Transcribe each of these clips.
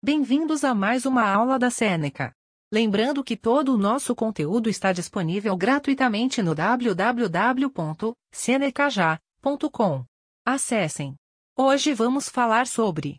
Bem-vindos a mais uma aula da Seneca. Lembrando que todo o nosso conteúdo está disponível gratuitamente no www.senecaja.com. Acessem. Hoje vamos falar sobre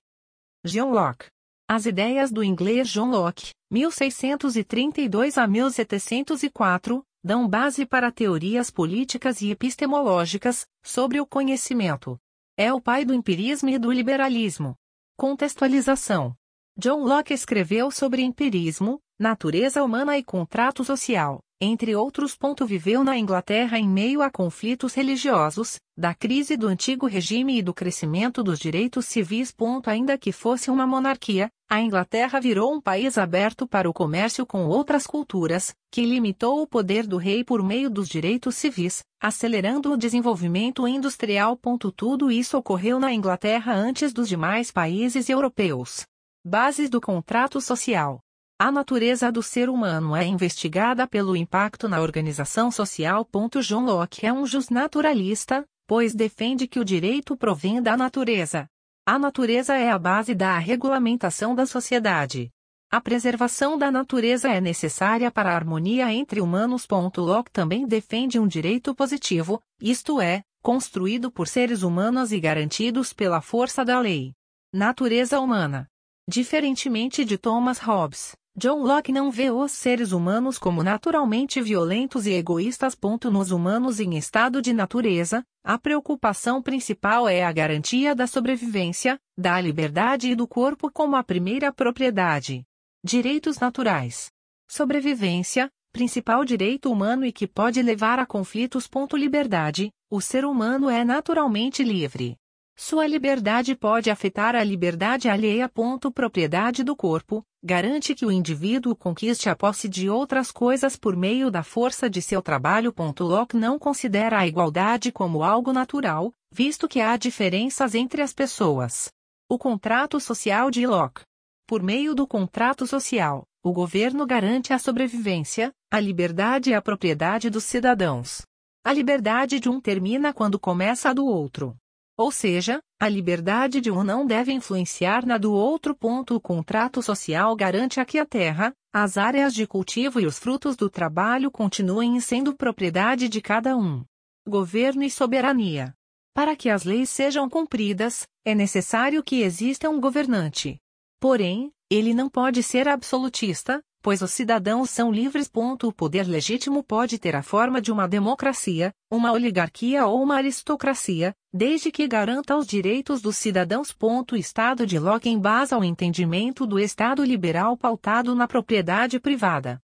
John Locke. As ideias do inglês John Locke, 1632 a 1704, dão base para teorias políticas e epistemológicas sobre o conhecimento. É o pai do empirismo e do liberalismo. Contextualização. John Locke escreveu sobre empirismo, natureza humana e contrato social, entre outros. Viveu na Inglaterra em meio a conflitos religiosos, da crise do antigo regime e do crescimento dos direitos civis. Ainda que fosse uma monarquia, a Inglaterra virou um país aberto para o comércio com outras culturas, que limitou o poder do rei por meio dos direitos civis, acelerando o desenvolvimento industrial. Tudo isso ocorreu na Inglaterra antes dos demais países europeus. Bases do contrato social. A natureza do ser humano é investigada pelo impacto na organização social. John Locke é um justnaturalista, pois defende que o direito provém da natureza. A natureza é a base da regulamentação da sociedade. A preservação da natureza é necessária para a harmonia entre humanos. Locke também defende um direito positivo, isto é, construído por seres humanos e garantidos pela força da lei. Natureza humana. Diferentemente de Thomas Hobbes, John Locke não vê os seres humanos como naturalmente violentos e egoístas. Nos humanos em estado de natureza, a preocupação principal é a garantia da sobrevivência, da liberdade e do corpo como a primeira propriedade. Direitos naturais. Sobrevivência, principal direito humano e que pode levar a conflitos. Liberdade, o ser humano é naturalmente livre. Sua liberdade pode afetar a liberdade alheia. Propriedade do corpo, garante que o indivíduo conquiste a posse de outras coisas por meio da força de seu trabalho. Locke não considera a igualdade como algo natural, visto que há diferenças entre as pessoas. O contrato social de Locke. Por meio do contrato social, o governo garante a sobrevivência, a liberdade e a propriedade dos cidadãos. A liberdade de um termina quando começa a do outro. Ou seja, a liberdade de um não deve influenciar na do outro. O contrato social garante a que a terra, as áreas de cultivo e os frutos do trabalho continuem sendo propriedade de cada um. Governo e soberania. Para que as leis sejam cumpridas, é necessário que exista um governante. Porém, ele não pode ser absolutista, pois os cidadãos são livres. O poder legítimo pode ter a forma de uma democracia, uma oligarquia ou uma aristocracia, desde que garanta os direitos dos cidadãos. O Estado de Locke embasa o entendimento do Estado liberal pautado na propriedade privada.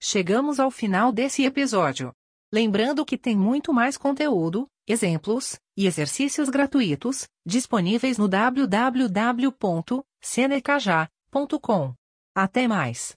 Chegamos ao final desse episódio. Lembrando que tem muito mais conteúdo, exemplos e exercícios gratuitos disponíveis no www.senecaja.com. Até mais!